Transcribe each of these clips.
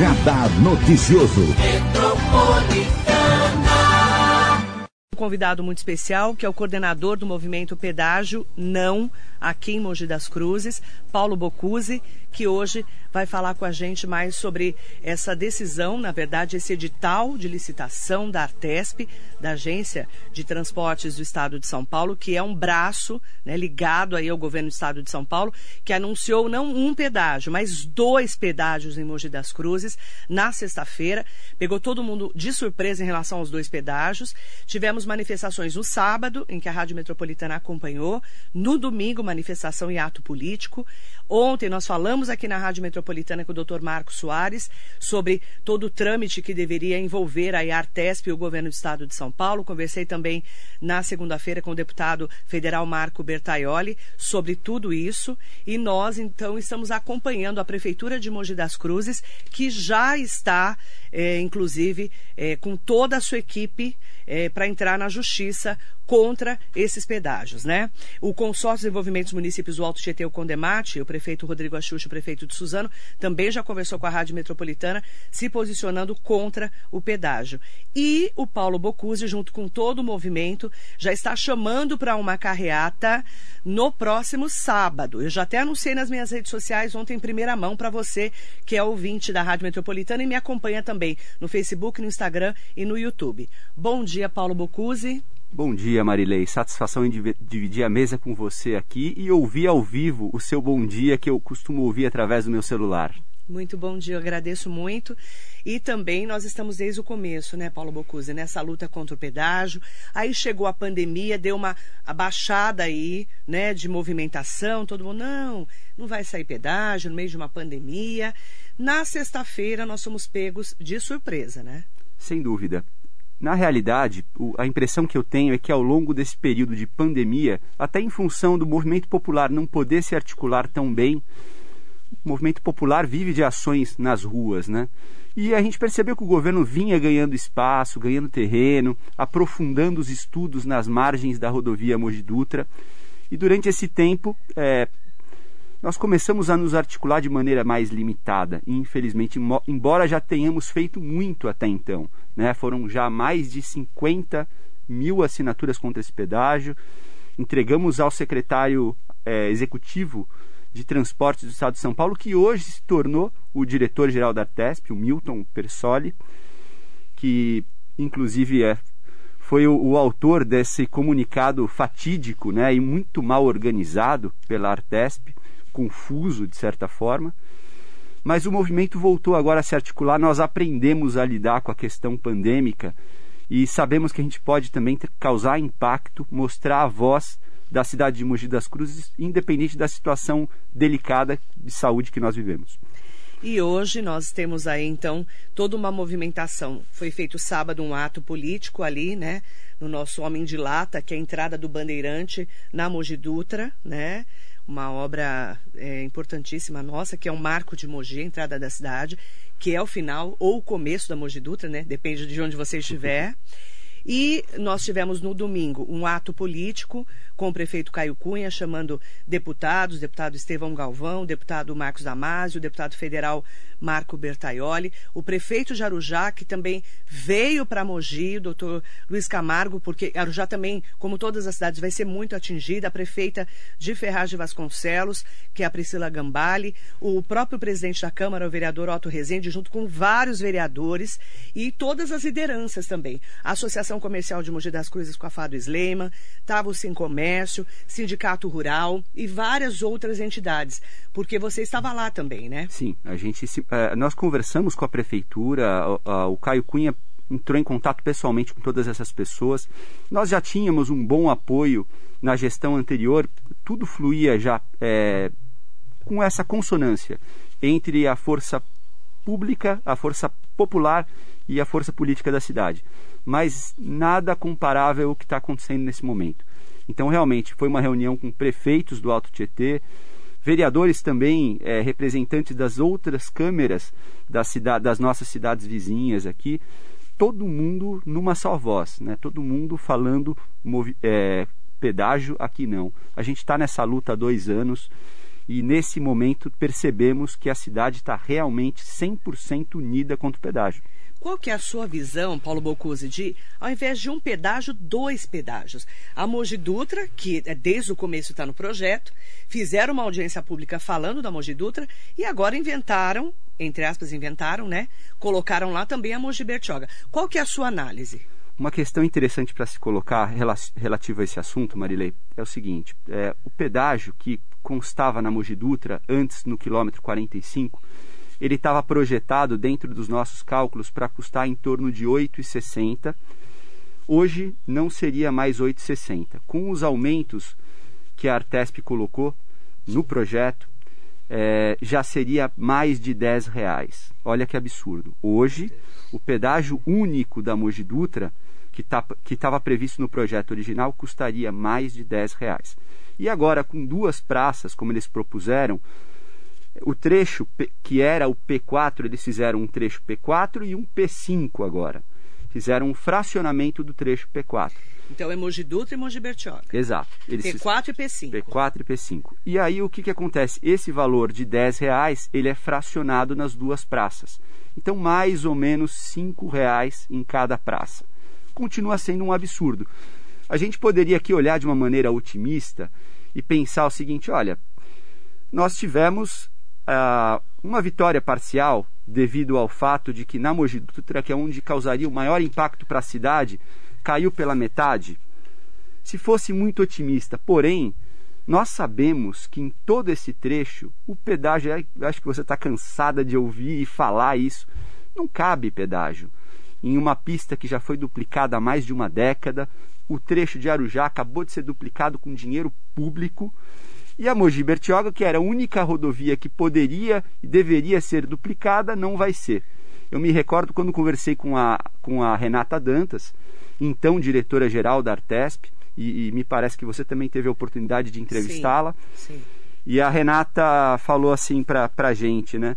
Radar Noticioso. Convidado muito especial, que é o coordenador do movimento Pedágio Não, aqui em Mogi das Cruzes, Paulo Bocuse, que hoje vai falar com a gente mais sobre essa decisão, na verdade, esse edital de licitação da Artesp, da Agência de Transportes do Estado de São Paulo, que é um braço né, ligado aí ao governo do Estado de São Paulo, que anunciou não um pedágio, mas dois pedágios em Mogi das Cruzes na sexta-feira. Pegou todo mundo de surpresa em relação aos dois pedágios. Tivemos manifestações no sábado, em que a Rádio Metropolitana acompanhou. No domingo, manifestação e ato político. Ontem nós falamos aqui na Rádio Metropolitana com o Dr. Marcos Soares sobre todo o trâmite que deveria envolver a Artesp e o governo do Estado de São Paulo. Conversei também na segunda-feira com o deputado federal Marco Bertaioli sobre tudo isso. E nós, então, estamos acompanhando a Prefeitura de Mogi das Cruzes, que já está, é, inclusive, é, com toda a sua equipe é, para entrar na justiça contra esses pedágios, né? O consórcio de desenvolvimento dos municípios do Alto Tietê, o Condemate, o prefeito Rodrigo Axuxa, o prefeito de Suzano, também já conversou com a Rádio Metropolitana, se posicionando contra o pedágio. E o Paulo Bocuse, junto com todo o movimento, já está chamando para uma carreata no próximo sábado. Eu já até anunciei nas minhas redes sociais ontem em primeira mão para você que é ouvinte da Rádio Metropolitana e me acompanha também no Facebook, no Instagram e no YouTube. Bom dia, Paulo Bocuse. Bom dia, Marilei. Satisfação em dividir a mesa com você aqui e ouvir ao vivo o seu bom dia que eu costumo ouvir através do meu celular. Muito bom dia, eu agradeço muito. E também nós estamos desde o começo, né, Paulo Bocuse, nessa luta contra o pedágio. Aí chegou a pandemia, deu uma abaixada aí, né, de movimentação. Todo mundo, não, não vai sair pedágio no meio de uma pandemia. Na sexta-feira nós somos pegos de surpresa, né? Sem dúvida. Na realidade, a impressão que eu tenho é que ao longo desse período de pandemia, até em função do movimento popular não poder se articular tão bem, o movimento popular vive de ações nas ruas, né? E a gente percebeu que o governo vinha ganhando espaço, ganhando terreno, aprofundando os estudos nas margens da rodovia Mogi Dutra. E durante esse tempo, é, nós começamos a nos articular de maneira mais limitada. E, infelizmente, embora já tenhamos feito muito até então, né? foram já mais de 50 mil assinaturas contra esse pedágio. Entregamos ao secretário é, executivo de Transportes do Estado de São Paulo, que hoje se tornou o diretor-geral da Artesp, o Milton Persoli, que inclusive é, foi o, o, autor desse comunicado fatídico né, e muito mal organizado pela Artesp, confuso de certa forma. Mas o movimento voltou agora a se articular, nós aprendemos a lidar com a questão pandêmica e sabemos que a gente pode também causar impacto, mostrar a voz da cidade de Mogi das Cruzes, independente da situação delicada de saúde que nós vivemos. E hoje nós temos aí então toda uma movimentação. Foi feito sábado um ato político ali, né, no nosso Homem de Lata, que é a entrada do Bandeirante na Mogi Dutra, né? Uma obra é, importantíssima nossa, que é um marco de Mogi, a entrada da cidade, que é o final ou o começo da Mogi Dutra, né? Depende de onde você estiver. E nós tivemos no domingo um ato político com o prefeito Caio Cunha, chamando deputados, deputado Estevão Galvão, deputado Marcos Damasio, deputado federal Marco Bertaioli, o prefeito de Arujá, que também veio para Mogi, o doutor Luiz Camargo, porque Arujá também, como todas as cidades, vai ser muito atingida, a prefeita de Ferraz de Vasconcelos, que é a Priscila Gambale, o próprio presidente da Câmara, o vereador Otto Rezende, junto com vários vereadores e todas as lideranças também. A Associação Comercial de Mogi das Cruzes com a Fado Sleiman, estava o Sincomércio, Comércio, Sindicato Rural e várias outras entidades, porque você estava lá também, né? Sim, a gente se, uh, nós conversamos com a prefeitura, uh, o Caio Cunha entrou em contato pessoalmente com todas essas pessoas. Nós já tínhamos um bom apoio na gestão anterior, tudo fluía já é, com essa consonância entre a força pública, a força popular e a força política da cidade. Mas nada comparável ao que está acontecendo nesse momento. Então, realmente, foi uma reunião com prefeitos do Alto Tietê, vereadores também, é, representantes das outras câmeras das, cidade, das nossas cidades vizinhas aqui, todo mundo numa só voz, né? todo mundo falando é, pedágio, aqui não. A gente está nessa luta há dois anos E nesse momento percebemos que a cidade está realmente 100% unida contra o pedágio. Qual que é a sua visão, Paulo Bocuse, de, ao invés de um pedágio, dois pedágios? A Mogi Dutra, que é, desde o começo está no projeto, fizeram uma audiência pública falando da Mogi Dutra e agora inventaram, entre aspas, inventaram, né? Colocaram lá também a Mogi Bertioga. Qual que é a sua análise? Uma questão interessante para se colocar relativa a esse assunto, Marilei, é o seguinte: é, o pedágio que constava na Mogi Dutra antes no quilômetro 45 ele estava projetado dentro dos nossos cálculos para custar em torno de 8,60. Hoje não seria mais 8,60. Com os aumentos que a Artesp colocou no projeto, é, já seria mais de 10 reais. Olha que absurdo. Hoje, o pedágio único da Mogi Dutra, que tá, estava previsto no projeto original, custaria mais de 10 reais. E agora, com duas praças, como eles propuseram, o trecho que era o P4, eles fizeram um trecho P4 e um P5 agora. Fizeram um fracionamento do trecho P4. Então é Mogi Dutra e Mogi Bertioga. Exato. Eles P4 e P5. P4 e P5. E aí o que, que acontece? Esse valor de 10 reais, ele é fracionado nas duas praças. Então mais ou menos 5 reais em cada praça. Continua sendo um absurdo. A gente poderia aqui olhar de uma maneira otimista e pensar o seguinte, olha, nós tivemos uh, uma vitória parcial devido ao fato de que na Mogi Dutra, que é onde causaria o maior impacto para a cidade, caiu pela metade. Se fosse muito otimista, porém, nós sabemos que em todo esse trecho, o pedágio, acho que você está cansada de ouvir e falar isso, não cabe pedágio. Em uma pista que já foi duplicada há mais de uma década, o trecho de Arujá acabou de ser duplicado com dinheiro público e a Mogi Bertioga, que era a única rodovia que poderia e deveria ser duplicada, não vai ser. Eu me recordo quando conversei com a, com a Renata Dantas, então diretora-geral da Artesp, e, e, me parece que você também teve a oportunidade de entrevistá-la. E a Renata falou assim para a gente, né?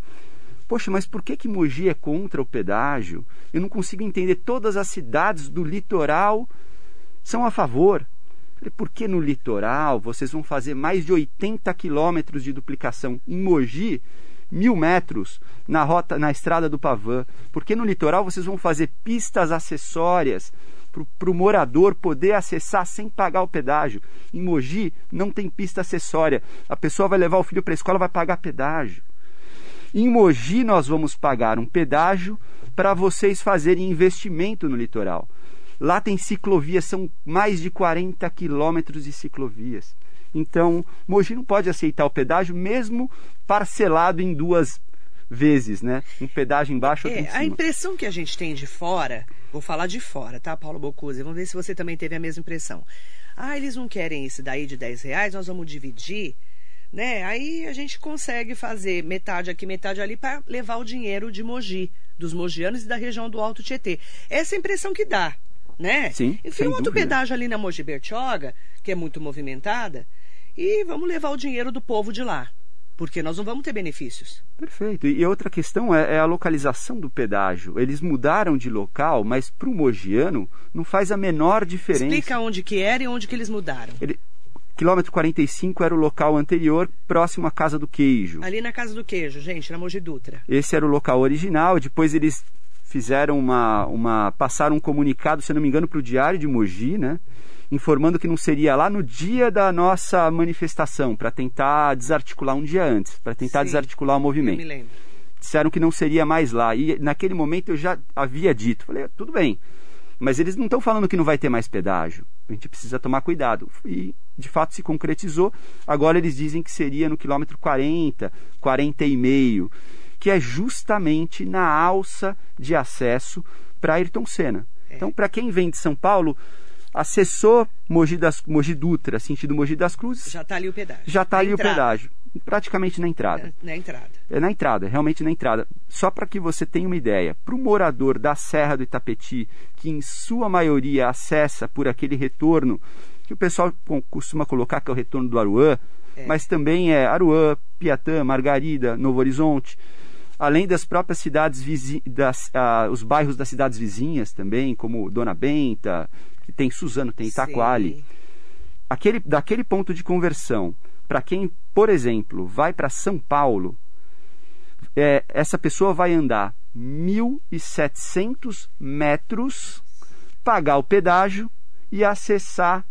Poxa, mas por que, que Mogi é contra o pedágio? Eu não consigo entender. Todas as cidades do litoral são a favor. Falei, por que no litoral vocês vão fazer mais de 80 quilômetros de duplicação? Em Mogi, mil metros na rota, na estrada do Pavã. Porque no litoral vocês vão fazer pistas acessórias para o morador poder acessar sem pagar o pedágio. Em Mogi não tem pista acessória. A pessoa vai levar o filho para a escola vai pagar pedágio. Em Mogi nós vamos pagar um pedágio para vocês fazerem investimento no litoral. Lá tem ciclovias, são mais de 40 quilômetros de ciclovias. Então, Mogi não pode aceitar o pedágio, mesmo parcelado em duas vezes, né? Um pedágio embaixo, outro é, em cima. A impressão que a gente tem de fora, vou falar de fora, tá, Paulo Bocuse? Vamos ver se você também teve a mesma impressão. Ah, eles não querem esse daí de 10 reais, nós vamos dividir, né? Aí a gente consegue fazer metade aqui, metade ali para levar o dinheiro de Mogi, dos mogianos e da região do Alto Tietê. Essa é a impressão que dá né? Sim. Enfim, um outro dúvida. pedágio ali na Mogi Bertioga, que é muito movimentada, e vamos levar o dinheiro do povo de lá. Porque nós não vamos ter benefícios. Perfeito. E outra questão é, é a localização do pedágio. Eles mudaram de local, mas para o mogiano não faz a menor diferença. Explica onde que era e onde que eles mudaram. Ele, quilômetro 45 era o local anterior, próximo à Casa do Queijo. Ali na Casa do Queijo, gente, na Mogi Dutra. Esse era o local original, depois eles fizeram uma, uma passaram um comunicado, se não me engano, para o Diário de Mogi, né? informando que não seria lá no dia da nossa manifestação, para tentar desarticular um dia antes, para tentar Sim, desarticular o movimento. Eu me lembro. Disseram que não seria mais lá. E naquele momento eu já havia dito, falei, tudo bem, mas eles não estão falando que não vai ter mais pedágio. A gente precisa tomar cuidado. E de fato se concretizou. Agora eles dizem que seria no quilômetro 40, 40 e meio que é justamente na alça de acesso para Ayrton Senna. É. Então, para quem vem de São Paulo, acessou Mogi, das, Mogi Dutra, sentido Mogi das Cruzes. Já está ali o pedágio. Já está ali entrada. o pedágio. Praticamente na entrada. É, na entrada. É na entrada, realmente na entrada. Só para que você tenha uma ideia, para o morador da Serra do Itapetí, que em sua maioria acessa por aquele retorno, que o pessoal costuma colocar que é o retorno do Aruã, é. mas também é Aruã, Piatã, Margarida, Novo Horizonte além das próprias cidades das, uh, os bairros das cidades vizinhas também, como Dona Benta, que tem Suzano, tem Itaquali. Aquele, daquele ponto de conversão para quem, por exemplo, vai para São Paulo, é, essa pessoa vai andar 1.700 metros, pagar o pedágio e acessar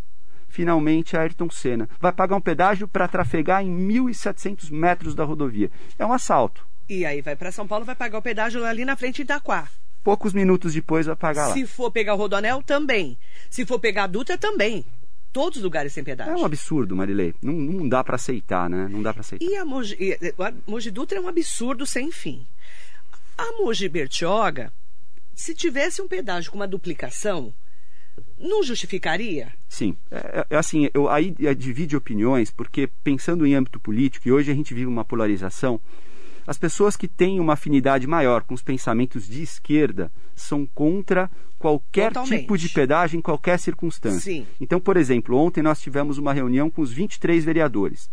finalmente a Ayrton Senna. Vai pagar um pedágio para trafegar em 1.700 metros da rodovia. É um assalto. E aí vai para São Paulo, vai pagar o pedágio ali na frente de Itaquá. Poucos minutos depois vai pagar lá. Se for pegar o Rodoanel, também. Se for pegar a Dutra, também. Todos os lugares sem pedágio. É um absurdo, Marilei. Não, não dá para aceitar, né? Não dá para aceitar. E a Mogi, a Mogi Dutra é um absurdo sem fim. A Mogi Bertioga, se tivesse um pedágio com uma duplicação, não justificaria? Sim. É, é assim, eu aí divide opiniões, porque pensando em âmbito político, e hoje a gente vive uma polarização, as pessoas que têm uma afinidade maior com os pensamentos de esquerda são contra qualquer Totalmente. tipo de pedágio em qualquer circunstância. Sim. Então, por exemplo, ontem nós tivemos uma reunião com os 23 vereadores.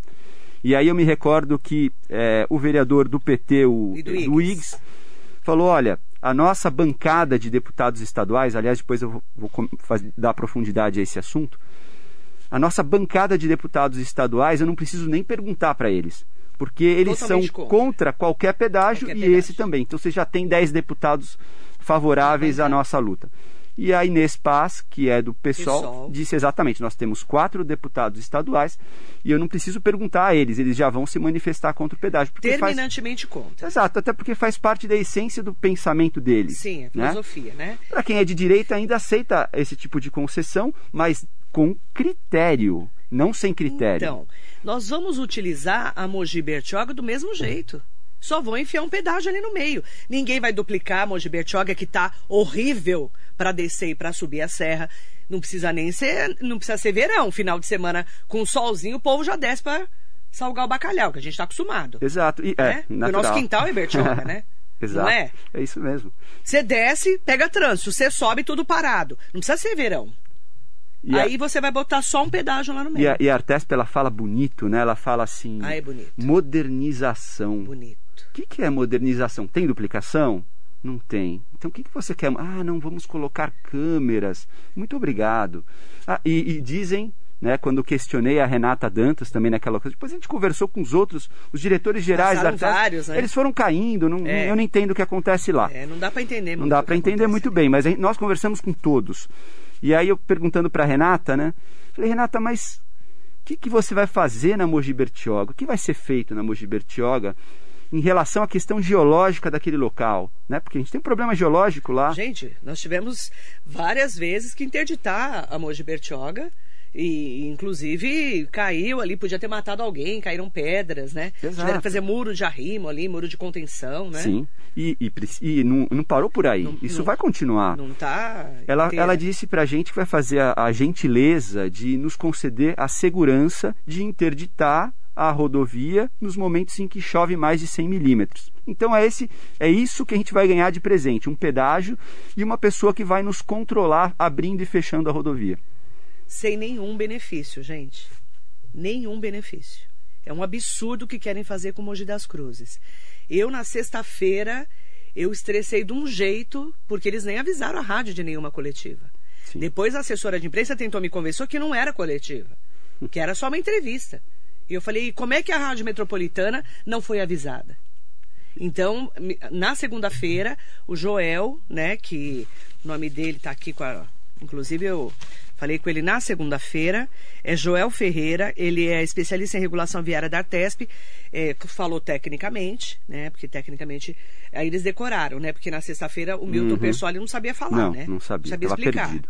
E aí eu me recordo que é, o vereador do PT, o E do do falou: olha, a nossa bancada de deputados estaduais, aliás, depois eu vou, vou com- faz- dar profundidade a esse assunto. A nossa bancada de deputados estaduais, eu não preciso nem perguntar para eles, porque eles Totalmente são contra. contra qualquer pedágio Qualquer e pedágio. esse também. Então você já tem 10 deputados favoráveis à Bancada. nossa luta. E a Inês Paz, que é do PSOL, PSOL. disse exatamente: nós temos quatro deputados estaduais e eu não preciso perguntar a eles, eles já vão se manifestar contra o pedágio. Porque faz... Terminantemente contra. Exato, até porque faz parte da essência do pensamento deles. Sim, é né? filosofia, né? Para quem é de direita ainda aceita esse tipo de concessão, mas com critério, não sem critério. Então, nós vamos utilizar a Mogi Bertioga do mesmo jeito. Só vão enfiar um pedágio ali no meio. Ninguém vai duplicar a Mogi Bertioga, que tá horrível para descer e para subir a serra. Não precisa nem ser, não precisa ser verão, final de semana com solzinho, o povo já desce para salgar o bacalhau, que a gente está acostumado. Exato. E, né? é, o nosso quintal é Bertioga, né? Exato. Não é? É isso mesmo. Você desce, pega trânsito, você sobe tudo parado. Não precisa ser verão. E a- Aí você vai botar só um pedágio lá no meio. E a, e a Artesp, ela fala bonito, né? Ela fala assim... Ah, é bonito. Modernização. Bonito. O que, que é modernização? Tem duplicação? Não tem. Então o que, que você quer? Ah, não, vamos colocar câmeras. Muito obrigado. Ah, e, e dizem, né, quando questionei a Renata Dantas também naquela coisa, depois a gente conversou com os outros, os diretores gerais Passaram da Artesp, vários, né? eles foram caindo, não, É. eu não entendo o que acontece lá. É, não dá para entender Não muito dá o para entender acontece muito bem, mas a gente- nós conversamos com todos. E aí eu perguntando para Renata, né? Falei, Renata, mas o que, que você vai fazer na Mogi Bertioga? O que vai ser feito na Mogi Bertioga em relação à questão geológica daquele local, né? Porque a gente tem um problema geológico lá. Gente, nós tivemos várias vezes que interditar a Mogi Bertioga. E, inclusive, caiu ali, podia ter matado alguém, caíram pedras, né? Exato. Tiveram que fazer muro de arrimo ali, muro de contenção, né? Sim. E, e, e não, não parou por aí. Não- Isso não- vai continuar. Não tá. Ela, inteira. ela disse pra gente que vai fazer a, a gentileza de nos conceder a segurança de interditar a rodovia nos momentos em que chove mais de 100 milímetros. Então é, esse, é isso que a gente vai ganhar de presente: um pedágio e uma pessoa que vai nos controlar abrindo e fechando a rodovia. Sem nenhum benefício, gente. Nenhum benefício. É um absurdo o que querem fazer com Mogi das Cruzes. Eu, na sexta-feira, eu estressei de um jeito, porque eles nem avisaram a rádio de nenhuma coletiva. Sim. Depois a assessora de imprensa tentou me convencer que não era coletiva, que era só uma entrevista. E eu falei, e como é que a Rádio Metropolitana não foi avisada? Então, na segunda-feira, o Joel, né, que o nome dele está aqui com a. Inclusive, eu falei com ele na segunda-feira, é Joel Ferreira, ele é especialista em regulação viária da Artesp, é, falou tecnicamente, né, porque tecnicamente. Aí eles decoraram, né, porque na sexta-feira o Milton Uhum. Pessoal não sabia falar, Não, né? não sabia, sabia tava explicar. perdido.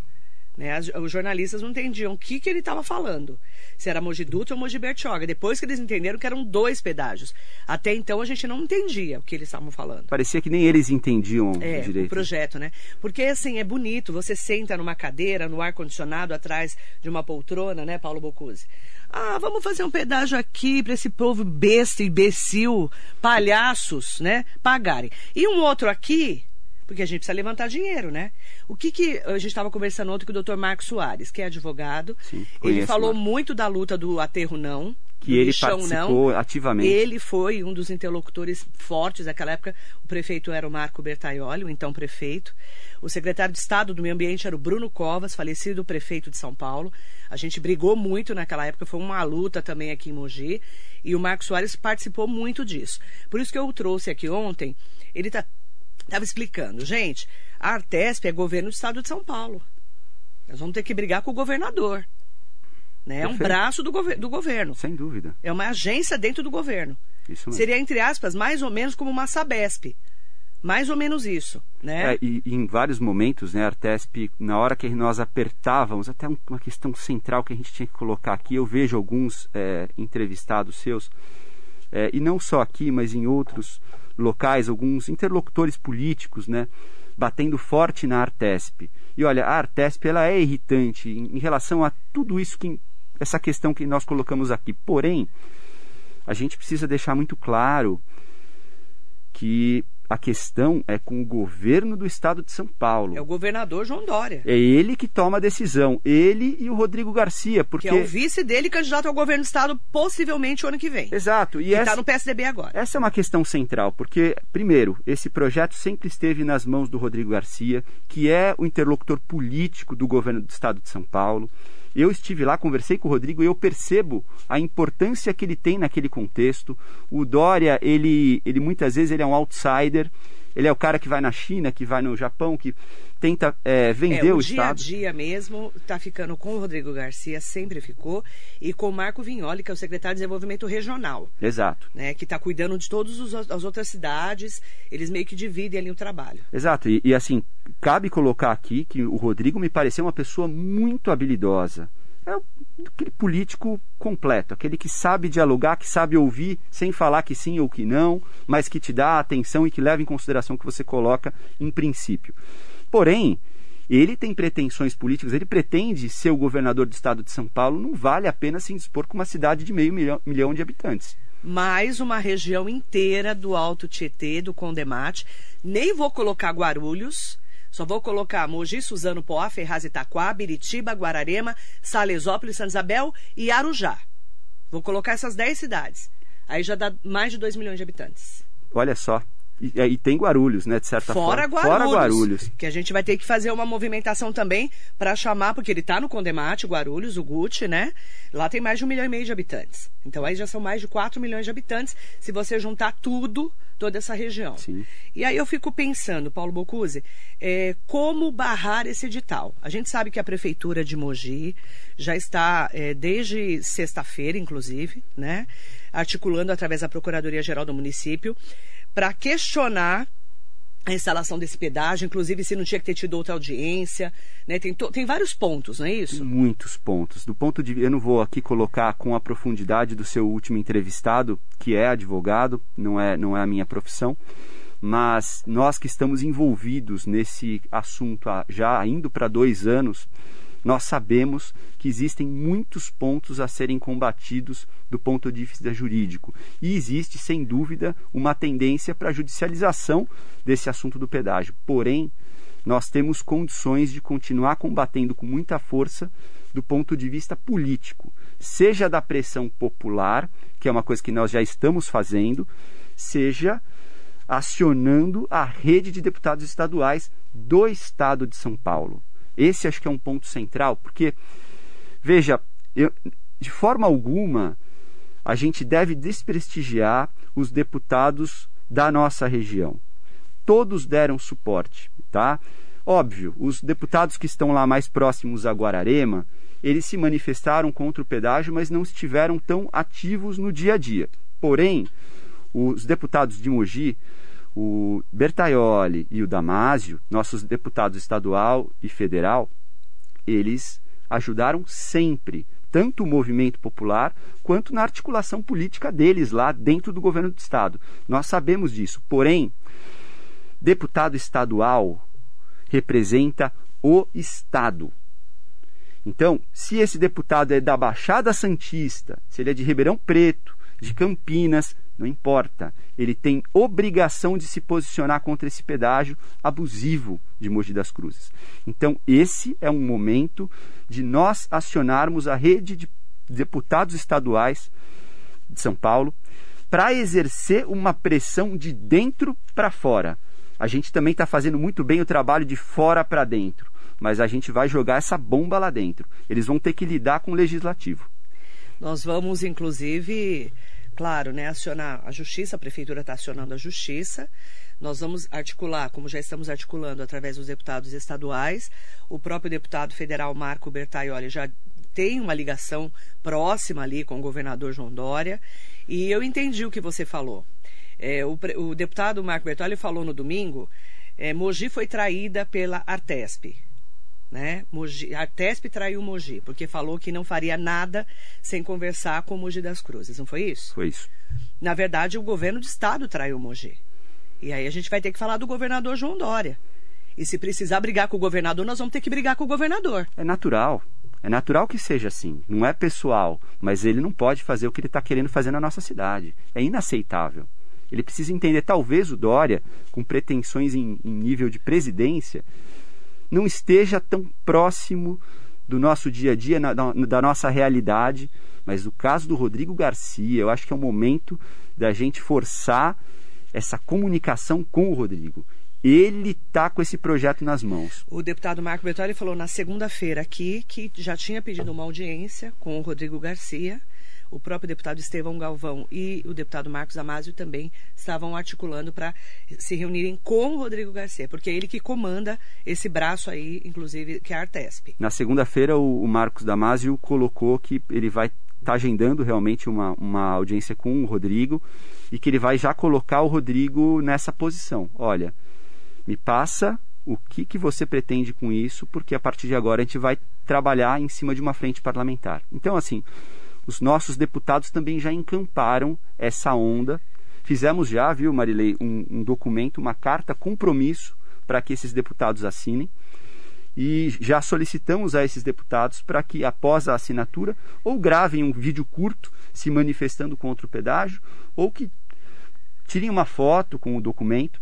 Né, as- os jornalistas não entendiam o que, que ele estava falando. Se era Mogi Dutra ou Mogi Bertioga. Depois que eles entenderam que eram dois pedágios. Até então a gente não entendia o que eles estavam falando. Parecia que nem eles entendiam É, direito. o projeto, né? Porque assim, é bonito, você senta numa cadeira, no ar-condicionado, atrás de uma poltrona, né, Paulo Bocuse? Ah, vamos fazer um pedágio aqui para esse povo besta, imbecil, palhaços, né, pagarem. E um outro aqui, porque a gente precisa levantar dinheiro, né? O que que a gente estava conversando ontem com o Dr. Marcos Soares, que é advogado. Sim, Ele falou Marcos. muito da luta do aterro não, que ele participou não, ativamente. Ele foi um dos interlocutores fortes naquela época. O prefeito era o Marco Bertaioli, o então prefeito. O secretário de Estado do Meio Ambiente era o Bruno Covas, falecido prefeito de São Paulo. A gente brigou muito naquela época, foi uma luta também aqui em Mogi. E o Marco Soares participou muito disso. Por isso que eu o trouxe aqui ontem. Ele estava explicando. Gente, a Artesp é governo do Estado de São Paulo. Nós vamos ter que brigar com o governador. Né? É um braço do, gover do governo. Sem dúvida. É uma agência dentro do governo. Seria, entre aspas, mais ou menos como uma Sabesp. Mais ou menos isso, né? É, e, e, em vários momentos, né, a Artesp, na hora que nós apertávamos, até uma questão central que a gente tinha que colocar aqui, eu vejo alguns é, entrevistados seus, é, e não só aqui, mas em outros locais, alguns interlocutores políticos, né, batendo forte na Artesp. E olha, a Artesp ela é irritante em, em relação a tudo isso que essa questão que nós colocamos aqui. Porém, a gente precisa deixar muito claro que a questão é com o governo do estado de São Paulo. É o governador João Dória. É ele que toma a decisão. Ele e o Rodrigo Garcia. Porque... Que é o vice dele candidato ao governo do estado, possivelmente o ano que vem. Exato. E está no PSDB agora. Essa é uma questão central, porque, primeiro, esse projeto sempre esteve nas mãos do Rodrigo Garcia, que é o interlocutor político do governo do estado de São Paulo. Eu estive lá, conversei com o Rodrigo e eu percebo a importância que ele tem naquele contexto. O Dória, ele, ele muitas vezes ele é um outsider. Ele é o cara que vai na China, que vai no Japão, que tenta é, vender é, o, o dia Estado. Dia a dia mesmo está ficando com o Rodrigo Garcia, sempre ficou, e com o Marco Vignoli, que é o secretário de Desenvolvimento Regional. Exato. Né, que está cuidando de todas as outras cidades, eles meio que dividem ali o trabalho. Exato, e, e assim, cabe colocar aqui que o Rodrigo me pareceu uma pessoa muito habilidosa é aquele político completo, aquele que sabe dialogar, que sabe ouvir sem falar que sim ou que não, mas que te dá atenção e que leva em consideração o que você coloca em princípio. Porém, ele tem pretensões políticas, ele pretende ser o governador do estado de São Paulo, não vale a pena se indispor com uma cidade de meio milhão, milhão de habitantes. Mais uma região inteira do Alto Tietê, do Condemate. Nem vou colocar Guarulhos, só vou colocar Mogi, Suzano, Poá, Ferraz, Itaquá, Biritiba, Guararema, Salesópolis, Santa Isabel e Arujá. Vou colocar essas 10 cidades. Aí já dá mais de 2 milhões de habitantes. Olha só, e, e, tem Guarulhos, né, de certa Fora forma. Guarulhos, Fora Guarulhos. Que a gente vai ter que fazer uma movimentação também para chamar, porque ele está no Condemate, Guarulhos, o Gucci, né? Lá tem mais de um milhão e meio de habitantes. Então aí já são mais de 4 milhões de habitantes, se você juntar tudo, toda essa região. Sim. E aí eu fico pensando, Paulo Bocuse, é, como barrar esse edital? A gente sabe que a Prefeitura de Mogi já está, é, desde sexta-feira, inclusive, né? Articulando através da Procuradoria-Geral do município para questionar a instalação desse pedágio, inclusive se não tinha que ter tido outra audiência, né? Tem, tem vários pontos, não é isso? Muitos pontos. Do ponto de eu não vou aqui colocar com a profundidade do seu último entrevistado, que é advogado, não é, não é a minha profissão, mas nós que estamos envolvidos nesse assunto já indo para dois anos, nós sabemos que existem muitos pontos a serem combatidos do ponto de vista jurídico. E existe, sem dúvida, uma tendência para a judicialização desse assunto do pedágio. Porém, nós temos condições de continuar combatendo com muita força do ponto de vista político, seja da pressão popular, que é uma coisa que nós já estamos fazendo, seja acionando a rede de deputados estaduais do estado de São Paulo. Esse acho que é um ponto central, porque, veja, eu, de forma alguma a gente deve desprestigiar os deputados da nossa região. Todos deram suporte, tá? Óbvio, os deputados que estão lá mais próximos a Guararema, eles se manifestaram contra o pedágio, mas não estiveram tão ativos no dia a dia. Porém, os deputados de Mogi o Bertaioli e o Damásio, nossos deputados estadual e federal, eles ajudaram sempre, tanto o movimento popular quanto na articulação política deles lá dentro do governo do estado. Nós sabemos disso. Porém, deputado estadual representa o estado. Então, se esse deputado é da Baixada Santista, se ele é de Ribeirão Preto, de Campinas, não importa. Ele tem obrigação de se posicionar contra esse pedágio abusivo de Mogi das Cruzes. Então, esse é um momento de nós acionarmos a rede de deputados estaduais de São Paulo, para exercer uma pressão de dentro para fora. A gente também está fazendo muito bem o trabalho de fora para dentro, mas a gente vai jogar essa bomba lá dentro. Eles vão ter que lidar com o legislativo. Nós vamos, inclusive, claro, né, acionar a justiça, a prefeitura está acionando a justiça. Nós vamos articular, como já estamos articulando através dos deputados estaduais, o próprio deputado federal Marco Bertaioli já tem uma ligação próxima ali com o governador João Dória. E eu entendi o que você falou. É, o, o, deputado Marco Bertoli falou no domingo, é, Mogi foi traída pela Artesp. Né? Mogi, Artesp traiu Mogi, porque falou que não faria nada sem conversar com Mogi das Cruzes, não foi isso? Foi isso. Na verdade, o governo do estado traiu Mogi. E aí a gente vai ter que falar do governador João Dória. E se precisar brigar com o governador, nós vamos ter que brigar com o governador. É natural. É natural que seja assim, não é pessoal, mas ele não pode fazer o que ele está querendo fazer na nossa cidade. É inaceitável. Ele precisa entender, talvez o Dória, com pretensões em, em nível de presidência, não esteja tão próximo do nosso dia a dia, na, na, da nossa realidade. Mas no caso do Rodrigo Garcia, eu acho que é o momento da gente forçar essa comunicação com o Rodrigo ele está com esse projeto nas mãos. O deputado Marco Bertoli falou na segunda-feira aqui que já tinha pedido uma audiência com o Rodrigo Garcia. O próprio deputado Estevão Galvão e o deputado Marcos Amásio também estavam articulando para se reunirem com o Rodrigo Garcia, porque é ele que comanda esse braço aí, inclusive, que é a Artesp. Na segunda-feira, o, Marcos Damasio colocou que ele vai tá agendando realmente uma, uma audiência com o Rodrigo e que ele vai já colocar o Rodrigo nessa posição. Olha, me passa o que, que você pretende com isso, porque a partir de agora a gente vai trabalhar em cima de uma frente parlamentar. Então, assim, os nossos deputados também já encamparam essa onda. Fizemos já, viu, Marilei, um, um documento, uma carta compromisso para que esses deputados assinem. E já solicitamos a esses deputados para que, após a assinatura, ou gravem um vídeo curto se manifestando contra o pedágio, ou que tirem uma foto com o documento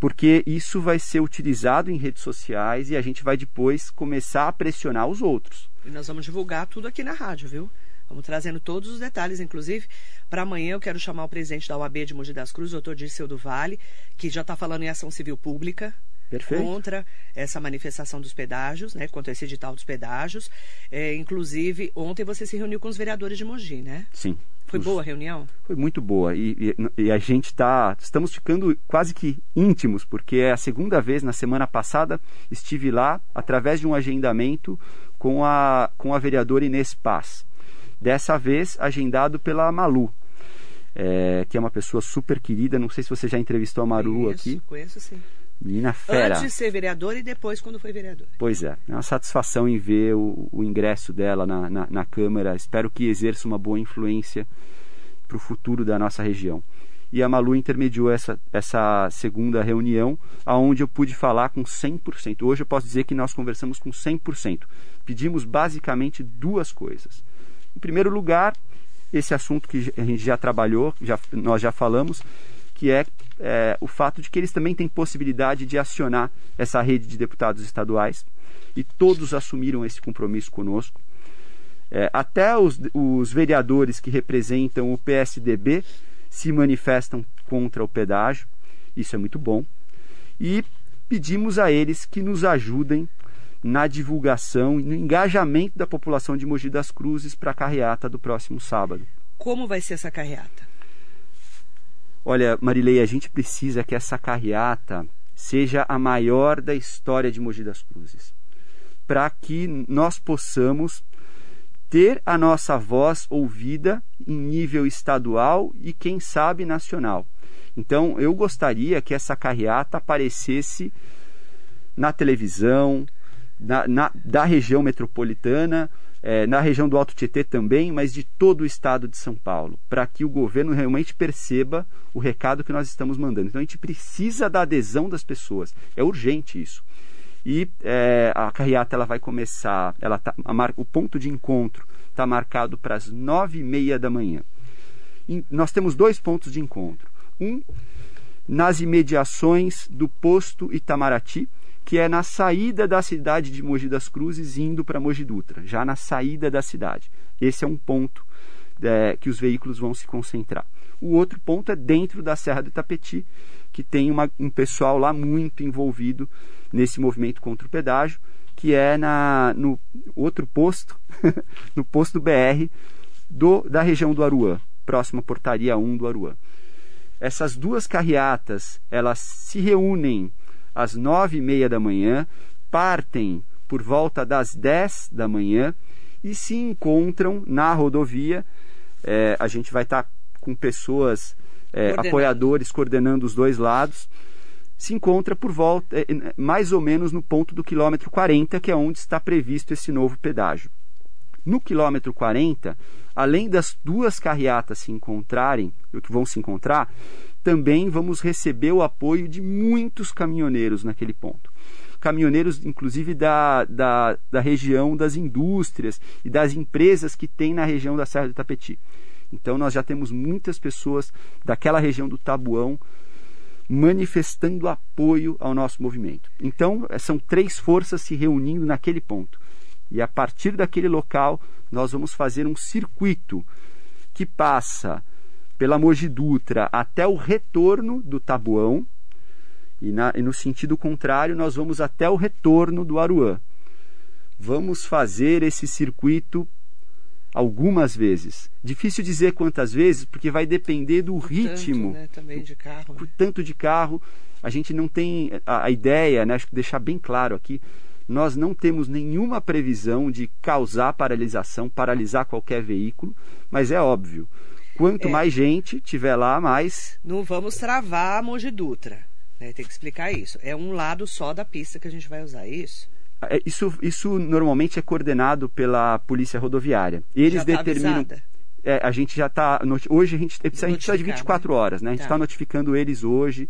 porque isso vai ser utilizado em redes sociais e a gente vai depois começar a pressionar os outros. E nós vamos divulgar tudo aqui na rádio, viu? Vamos trazendo todos os detalhes, inclusive, para amanhã eu quero chamar o presidente da OAB de Mogi das Cruzes, o doutor Dirceu do Vale, que já está falando em ação civil pública, Perfeito. contra essa manifestação dos pedágios, né, contra esse edital dos pedágios. É, inclusive, ontem você se reuniu com os vereadores de Mogi, né? Sim. Foi boa a reunião? Foi muito boa. E, e, e a gente está. Estamos ficando quase que íntimos, porque é a segunda vez, na semana passada, estive lá através de um agendamento com a, com a vereadora Inês Paz. Dessa vez agendado pela Malu, é, que é uma pessoa super querida. Não sei se você já entrevistou a Malu conheço, aqui. Conheço sim. Menina fera. Antes de ser vereador e depois quando foi vereador. Pois é, é uma satisfação em ver o, o ingresso dela na, na, na, Câmara. Espero que exerça uma boa influência para o futuro da nossa região. E a Malu intermediou essa, essa segunda reunião, aonde eu pude falar com 100%. Hoje eu posso dizer que nós conversamos com 100%. Pedimos basicamente duas coisas. Em primeiro lugar, esse assunto que a gente já trabalhou, já, nós já falamos, que é, é, o fato de que eles também têm possibilidade de acionar essa rede de deputados estaduais e todos assumiram esse compromisso conosco. É, até os, os vereadores que representam o PSDB se manifestam contra o pedágio, isso é muito bom. E pedimos a eles que nos ajudem na divulgação e no engajamento da população de Mogi das Cruzes para a carreata do próximo sábado. Como vai ser essa carreata? Olha, Marilei, a gente precisa que essa carreata seja a maior da história de Mogi das Cruzes, para que nós possamos ter a nossa voz ouvida em nível estadual e quem sabe nacional. Então, eu gostaria que essa carreata aparecesse na televisão, na, na da região metropolitana, é, na região do Alto Tietê também, mas de todo o estado de São Paulo, para que o governo realmente perceba o recado que nós estamos mandando. Então a gente precisa da adesão das pessoas, é urgente isso. E é, a carreata ela vai começar, ela tá, a, o ponto de encontro está marcado para as nove e meia da manhã. E nós temos dois pontos de encontro. Um nas imediações do posto Itamaraty, que é na saída da cidade de Mogi das Cruzes, indo para Mogi Dutra, já na saída da cidade. Esse é um ponto é, que os veículos vão se concentrar. O outro ponto é dentro da Serra do Itapetí, que tem uma, um pessoal lá muito envolvido nesse movimento contra o pedágio, que é na, no outro posto, no posto BR do, da região do Aruã, próxima portaria 1 do Aruã. Essas duas carreatas, elas se reúnem às nove e meia da manhã, partem por volta das dez da manhã e se encontram na rodovia. É, a gente vai estar tá com pessoas, é, apoiadores, coordenando os dois lados. Se encontra por volta, é, mais ou menos no ponto do quilômetro 40, que é onde está previsto esse novo pedágio. No quilômetro 40, além das duas carreatas se encontrarem, que vão se encontrar, também vamos receber o apoio de muitos caminhoneiros naquele ponto caminhoneiros, inclusive da, da, da região das indústrias e das empresas que tem na região da Serra do Itapetí. Então nós já temos muitas pessoas daquela região do Tabuão manifestando apoio ao nosso movimento. Então são três forças se reunindo naquele ponto. E a partir daquele local nós vamos fazer um circuito que passa pela Mogi Dutra até o retorno do Tabuão, e, na, e no sentido contrário, nós vamos até o retorno do Aruã. Vamos fazer esse circuito algumas vezes. Difícil dizer quantas vezes, porque vai depender do o ritmo. Tanto, né? Também de carro. Né? tanto de carro. A gente não tem a, a ideia, né? acho que deixar bem claro aqui, nós não temos nenhuma previsão de causar paralisação, paralisar qualquer veículo, mas é óbvio. Quanto é. mais gente tiver lá, mais. Não vamos travar a Mogi Dutra. Né? Tem que explicar isso. É um lado só da pista que a gente vai usar, é isso? É, isso, isso normalmente é coordenado pela polícia rodoviária. Eles tá determinam. É, a gente já está. Hoje a gente, a gente precisa de 24 né? horas, né? A gente está tá. notificando eles hoje,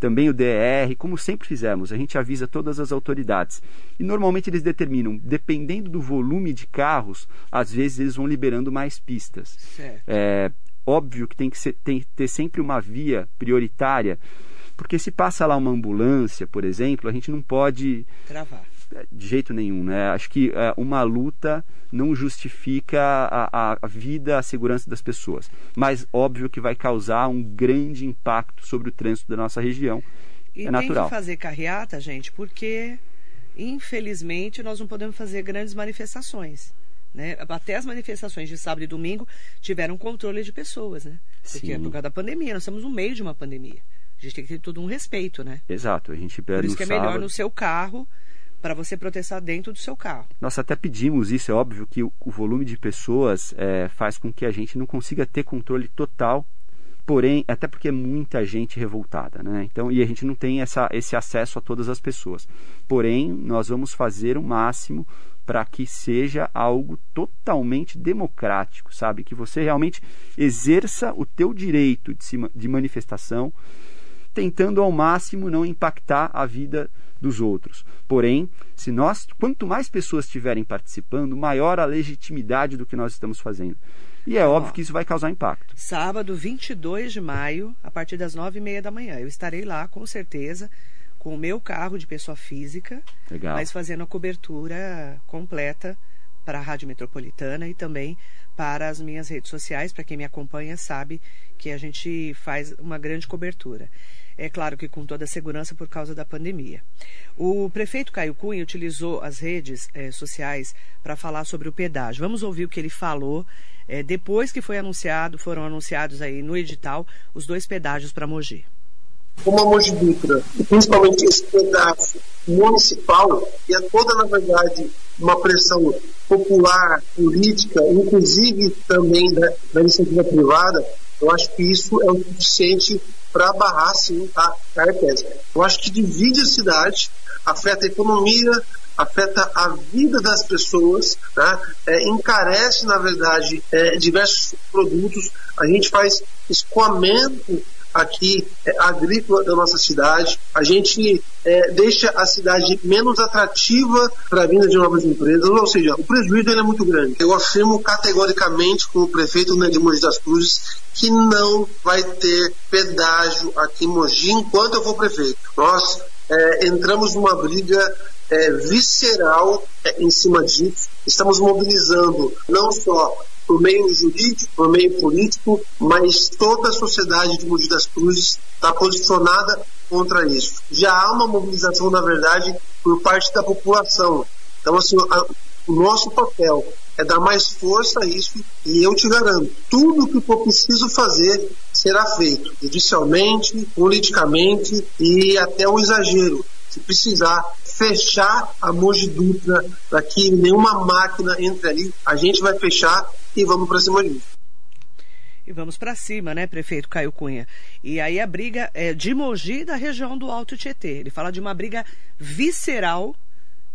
também o DR, como sempre fizemos, a gente avisa todas as autoridades. E normalmente eles determinam, dependendo do volume de carros, às vezes eles vão liberando mais pistas. Certo. É óbvio que tem que ser, tem ter sempre uma via prioritária porque se passa lá uma ambulância, por exemplo, a gente não pode. Travar. É, de jeito nenhum, né? Acho que é, uma luta não justifica a, a, vida, a segurança das pessoas. Mas óbvio que vai causar um grande impacto sobre o trânsito da nossa região. E é natural. tem que fazer carreata, gente, porque infelizmente nós não podemos fazer grandes manifestações. Né? Até as manifestações de sábado e domingo tiveram controle de pessoas, né? Porque Sim. é por causa da pandemia, nós estamos no meio de uma pandemia. A gente tem que ter todo um respeito, né? Exato. A gente Por isso que é sábado... melhor no seu carro para você protestar dentro do seu carro. Nós até pedimos isso, é óbvio que o, volume de pessoas é, faz com que a gente não consiga ter controle total, porém, até porque é muita gente revoltada, né? Então, e a gente não tem essa, esse acesso a todas as pessoas. Porém, nós vamos fazer o máximo para que seja algo totalmente democrático, sabe? Que você realmente exerça o teu direito de, de manifestação, tentando ao máximo não impactar a vida dos outros. Porém, se nós, quanto mais pessoas estiverem participando, maior a legitimidade do que nós estamos fazendo. E é óbvio que isso vai causar impacto. Sábado, 22 de maio, a partir das nove e meia da manhã. Eu estarei lá, com certeza, com o meu carro de pessoa física, Legal. mas fazendo a cobertura completa para a Rádio Metropolitana e também para as minhas redes sociais. Para quem me acompanha sabe que a gente faz uma grande cobertura. É claro que com toda a segurança por causa da pandemia. O prefeito Caio Cunha utilizou as redes eh, sociais para falar sobre o pedágio. Vamos ouvir o que ele falou eh, depois que foi anunciado, foram anunciados aí no edital os dois pedágios para Mogi. Como a Mogi Dutra, e principalmente esse pedaço municipal, que é toda, na verdade, uma pressão popular, política, inclusive também da, da iniciativa privada, eu acho que isso é o suficiente para barrar sim a Carpes. Eu acho que divide a cidade, afeta a economia, afeta a vida das pessoas, né? é, encarece, na verdade, é, diversos produtos. A gente faz escoamento aqui é, agrícola da nossa cidade. A gente é, deixa a cidade menos atrativa para a vinda de novas empresas, ou seja, o prejuízo é muito grande. Eu afirmo categoricamente como prefeito né, de Mogi das Cruzes que não vai ter pedágio aqui em Mogi enquanto eu for prefeito. Nós é, entramos numa briga é, visceral é, em cima disso. Estamos mobilizando não só por meio jurídico, por meio político, mas toda a sociedade de Mogi das Cruzes está posicionada contra isso. Já há uma mobilização, na verdade, por parte da população. Então, assim, a, o nosso papel é dar mais força a isso e eu te garanto, tudo o que for preciso fazer será feito, judicialmente, politicamente e até o exagero. Se precisar fechar a Mogi Dutra para que nenhuma máquina entre ali, a gente vai fechar e vamos para cima disso. E vamos para cima, né, prefeito Caio Cunha? E aí a briga é de Mogi da região do Alto Tietê. Ele fala de uma briga visceral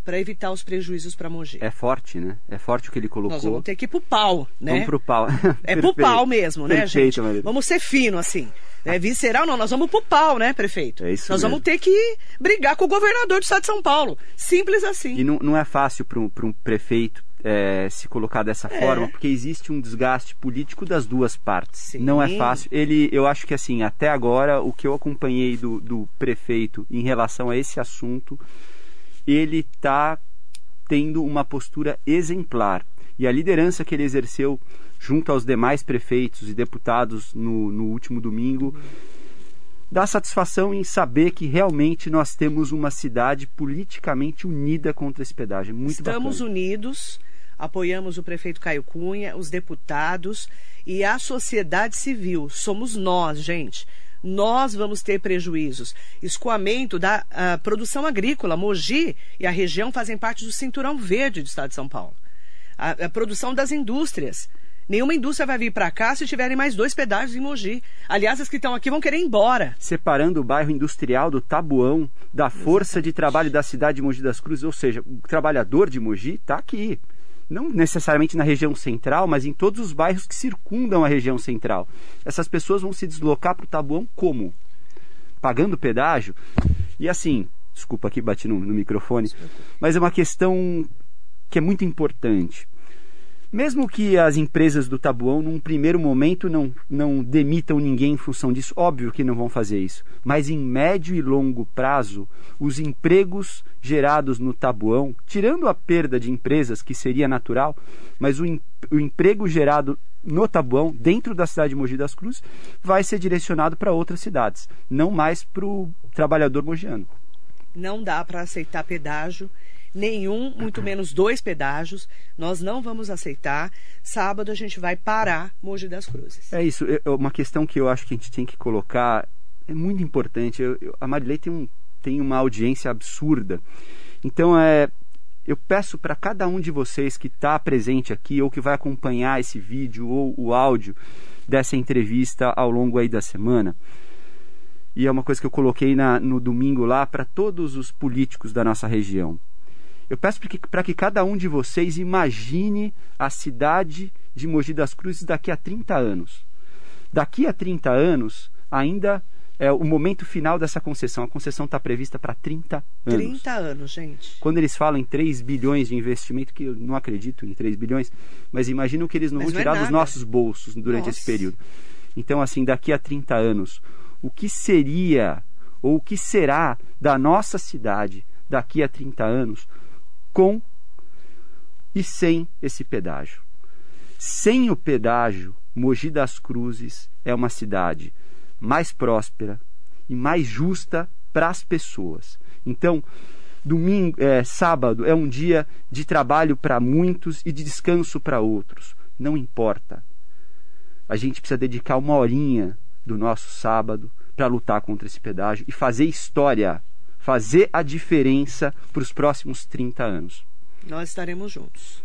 para evitar os prejuízos para Mogi. É forte, né? É forte o que ele colocou. Nós vamos ter que ir pro pau, né? Vamos pro pau. é pro pau mesmo, né, Perfeito, gente? Maria. Vamos ser fino, assim. É visceral, não, nós vamos pro pau, né, prefeito? É isso Nós mesmo. vamos ter que brigar com o governador do estado de São Paulo. Simples assim. E não, não é fácil para um, um prefeito é, se colocar dessa É. forma, porque existe um desgaste político das duas partes. Sim. Não é fácil. Ele, eu acho que assim, até agora, o que eu acompanhei do, do prefeito em relação a esse assunto, ele está tendo uma postura exemplar. E a liderança que ele exerceu junto aos demais prefeitos e deputados no, no último domingo dá satisfação em saber que realmente nós temos uma cidade politicamente unida contra esse pedágio. Muito Estamos bacana. unidos, apoiamos o prefeito Caio Cunha, os deputados e a sociedade civil. Somos nós, gente. Nós vamos ter prejuízos. Escoamento da ah, produção agrícola. Mogi e a região fazem parte do cinturão verde do estado de São Paulo. A, a produção das indústrias. Nenhuma indústria vai vir para cá se tiverem mais dois pedágios em Mogi. Aliás, as que estão aqui vão querer ir embora. Separando o bairro industrial do Tabuão da força de trabalho da cidade de Mogi das Cruzes, ou seja, o trabalhador de Mogi está aqui. Não necessariamente na região central, mas em todos os bairros que circundam a região central. Essas pessoas vão se deslocar para o Tabuão como? Pagando pedágio? E assim, desculpa aqui, bati no, no microfone, mas é uma questão que é muito importante. Mesmo que as empresas do Tabuão, num primeiro momento, não, não demitam ninguém em função disso, óbvio que não vão fazer isso. Mas em médio e longo prazo, os empregos gerados no Tabuão, tirando a perda de empresas, que seria natural, mas o, o emprego gerado no Tabuão, dentro da cidade de Mogi das Cruzes, vai ser direcionado para outras cidades, não mais para o trabalhador mogiano. Não dá para aceitar pedágio, nenhum, muito menos dois pedágios. Nós não vamos aceitar. Sábado a gente vai parar Mogi das Cruzes. É isso, é é uma questão que eu acho que a gente tem que colocar, é muito importante. Eu- eu- a Marilei tem, um, tem uma audiência absurda. Então, é, eu peço para cada um de vocês que está presente aqui ou que vai acompanhar esse vídeo ou o áudio dessa entrevista ao longo aí da semana. E é uma coisa que eu coloquei na- no domingo lá para todos os políticos da nossa região. Eu peço para que, que cada um de vocês imagine a cidade de Mogi das Cruzes daqui a 30 anos. Daqui a 30 anos, ainda é o momento final dessa concessão. A concessão está prevista para 30 anos. 30 anos, gente. Quando eles falam em 3 bilhões de investimento, que eu não acredito em 3 bilhões, mas imaginam que eles não Mas vão não é tirar dos nada. nossos bolsos durante esse Nossa. período. Então, assim, daqui a 30 anos, o que seria ou o que será da nossa cidade daqui a 30 anos com e sem esse pedágio? Sem o pedágio, Mogi das Cruzes é uma cidade mais próspera e mais justa para as pessoas. Então, domingo, é, sábado é um dia de trabalho para muitos e de descanso para outros. Não importa. A gente precisa dedicar uma horinha do nosso sábado para lutar contra esse pedágio e fazer história, fazer a diferença para os próximos 30 anos. Nós estaremos juntos.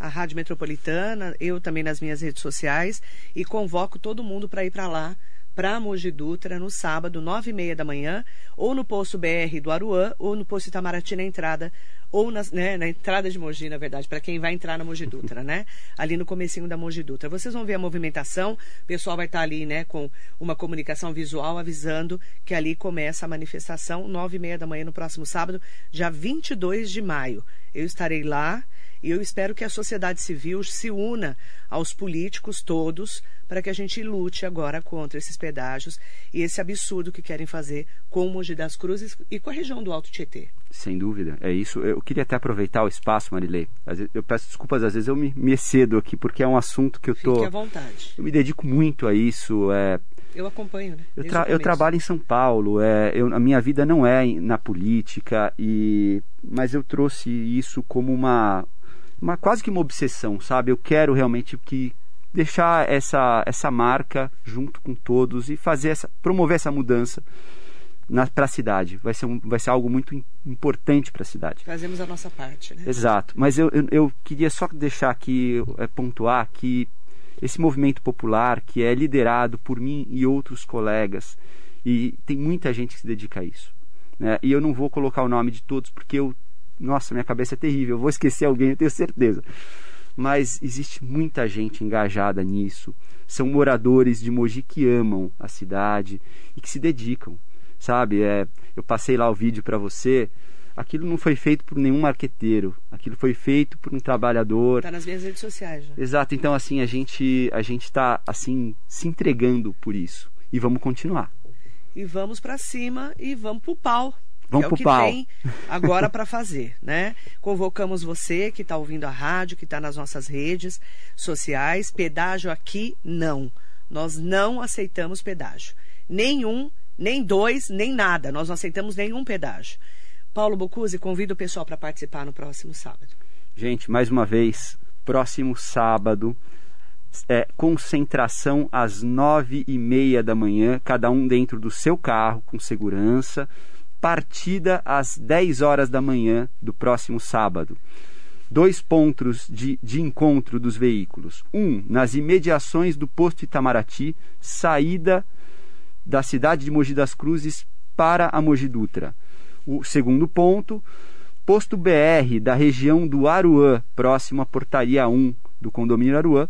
A Rádio Metropolitana, eu também nas minhas redes sociais, e convoco todo mundo para ir para lá, para Mogi Dutra, no sábado, nove e meia da manhã, ou no posto BR do Aruã, ou no posto Itamaraty na entrada, ou nas- né, na entrada de Mogi, na verdade, para quem vai entrar na Mogi Dutra, né? Ali no comecinho da Mogi Dutra. Vocês vão ver a movimentação, o pessoal vai estar ali, né, com uma comunicação visual avisando que ali começa a manifestação, nove e meia da manhã no próximo sábado, dia 22 de maio. Eu estarei lá E eu espero que a sociedade civil se una aos políticos todos para que a gente lute agora contra esses pedágios e esse absurdo que querem fazer com o Mogi das Cruzes e com a região do Alto Tietê. Sem dúvida, é isso. Eu queria até aproveitar o espaço, Marilei. Eu peço desculpas, às vezes eu me, me excedo aqui, porque é um assunto que eu tô. Fique à vontade. Eu me dedico muito a isso. É... Eu acompanho, né? Eu, tra eu, trabalho em São Paulo. É, eu, a minha vida não é na política, e mas eu trouxe isso como uma, uma quase que uma obsessão, sabe? Eu quero realmente que deixar essa, essa marca junto com todos e fazer essa, promover essa mudança para a cidade. Vai ser, um, vai ser algo muito importante para a cidade. Fazemos a nossa parte, né? Exato. Mas eu, eu, eu queria só deixar aqui, é, pontuar que esse movimento popular, que é liderado por mim e outros colegas, e tem muita gente que se dedica a isso. Né? E eu não vou colocar o nome de todos, porque eu, nossa, minha cabeça é terrível, eu vou esquecer alguém, eu tenho certeza. Mas existe muita gente engajada nisso. São moradores de Mogi que amam a cidade e que se dedicam sabe? É, eu passei lá o vídeo para você. Aquilo não foi feito por nenhum marqueteiro. Aquilo foi feito por um trabalhador. Está nas minhas redes sociais. Já. Exato. Então assim a gente a gente está assim se entregando por isso e vamos continuar. E vamos para cima e vamos pro pau. Vamos é o que pau. tem agora para fazer, né? Convocamos você que está ouvindo a rádio, que está nas nossas redes sociais. Pedágio aqui não. Nós não aceitamos pedágio. Nenhum nem dois, nem nada. Nós não aceitamos nenhum pedágio. Paulo Bocuse, convido o pessoal para participar no próximo sábado. Gente, mais uma vez, próximo sábado, é, concentração às nove e meia da manhã, cada um dentro do seu carro, com segurança. Partida às dez horas da manhã do próximo sábado. Dois pontos de, de encontro dos veículos. Um, nas imediações do posto Itamaraty, saída da cidade de Mogi das Cruzes para a Mogi Dutra. O segundo ponto, posto BR da região do Aruã, próximo à portaria 1 do condomínio Aruã.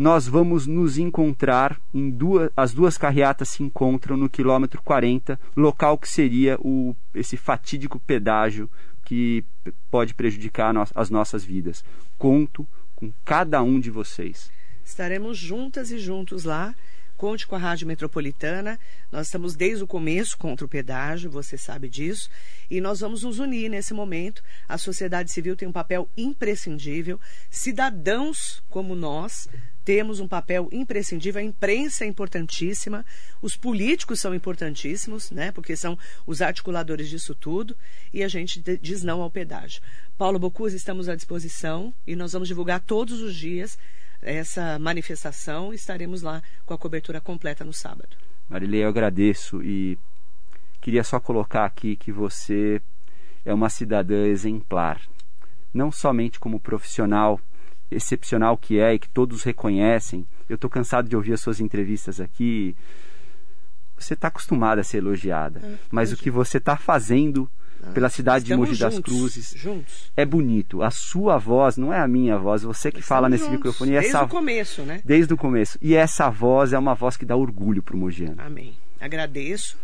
Nós vamos nos encontrar em duas, as duas carreatas se encontram no quilômetro 40, local que seria o, esse fatídico pedágio que pode prejudicar no, as nossas vidas. Conto com cada um de vocês. Estaremos juntas e juntos lá Conte com a Rádio Metropolitana. Nós estamos desde o começo contra o pedágio, você sabe disso. E nós vamos nos unir nesse momento. A sociedade civil tem um papel imprescindível. Cidadãos como nós temos um papel imprescindível. A imprensa é importantíssima. Os políticos são importantíssimos, né? Porque são os articuladores disso tudo. E a gente diz não ao pedágio. Paulo Bocuse, estamos à disposição e nós vamos divulgar todos os dias essa manifestação. Estaremos lá com a cobertura completa no sábado. Marilei, eu agradeço e queria só colocar aqui que você é uma cidadã exemplar, não somente como profissional excepcional que é e que todos reconhecem. Eu estou cansado de ouvir as suas entrevistas aqui. Você está acostumada a ser elogiada, é, mas o que você está fazendo ah, pela cidade de Mogi das Cruzes. Juntos. É bonito. A sua voz não é a minha voz, você que fala nesse juntos. microfone. Desde essa... o começo, né? Desde o começo. E essa voz é uma voz que dá orgulho para o Mogiano. Amém. Agradeço.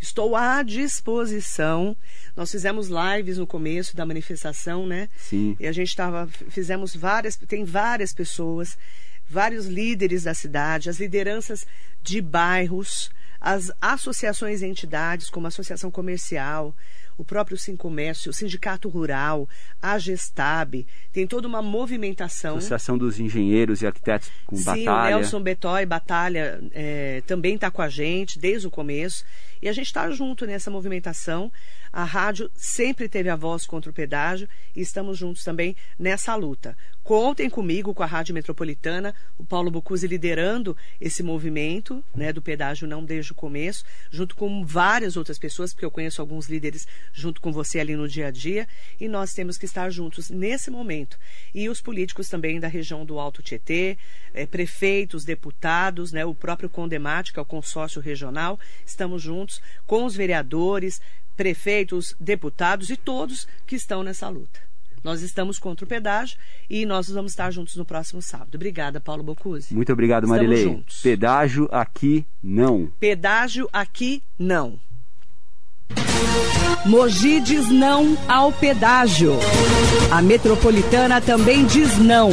Estou à disposição. Nós fizemos lives no começo da manifestação, né? Sim. E a gente estava, fizemos várias, tem várias pessoas, vários líderes da cidade, as lideranças de bairros, as associações e entidades, como a Associação Comercial, o próprio Sincomércio, o Sindicato Rural, a Gestab, tem toda uma movimentação. Associação dos Engenheiros e Arquitetos com Sim, Batalha. o Nelson Betói, Batalha, é, também está com a gente desde o começo. E a gente está junto nessa movimentação. A rádio sempre teve a voz contra o pedágio e estamos juntos também nessa luta. Contem comigo, com a Rádio Metropolitana, o Paulo Bucuzzi liderando esse movimento né, do pedágio não desde o começo, junto com várias outras pessoas, porque eu conheço alguns líderes junto com você ali no dia a dia, e nós temos que estar juntos nesse momento. E os políticos também da região do Alto Tietê, é, prefeitos, deputados, né, o próprio Condemate, que é o consórcio regional, estamos juntos com os vereadores, prefeitos, deputados e todos que estão nessa luta. Nós estamos contra o pedágio e nós vamos estar juntos no próximo sábado. Obrigada, Paulo Bocuse. Muito obrigado, Marilei. Juntos. Pedágio aqui não. Pedágio aqui não. Mogi diz não ao pedágio. A metropolitana também diz não.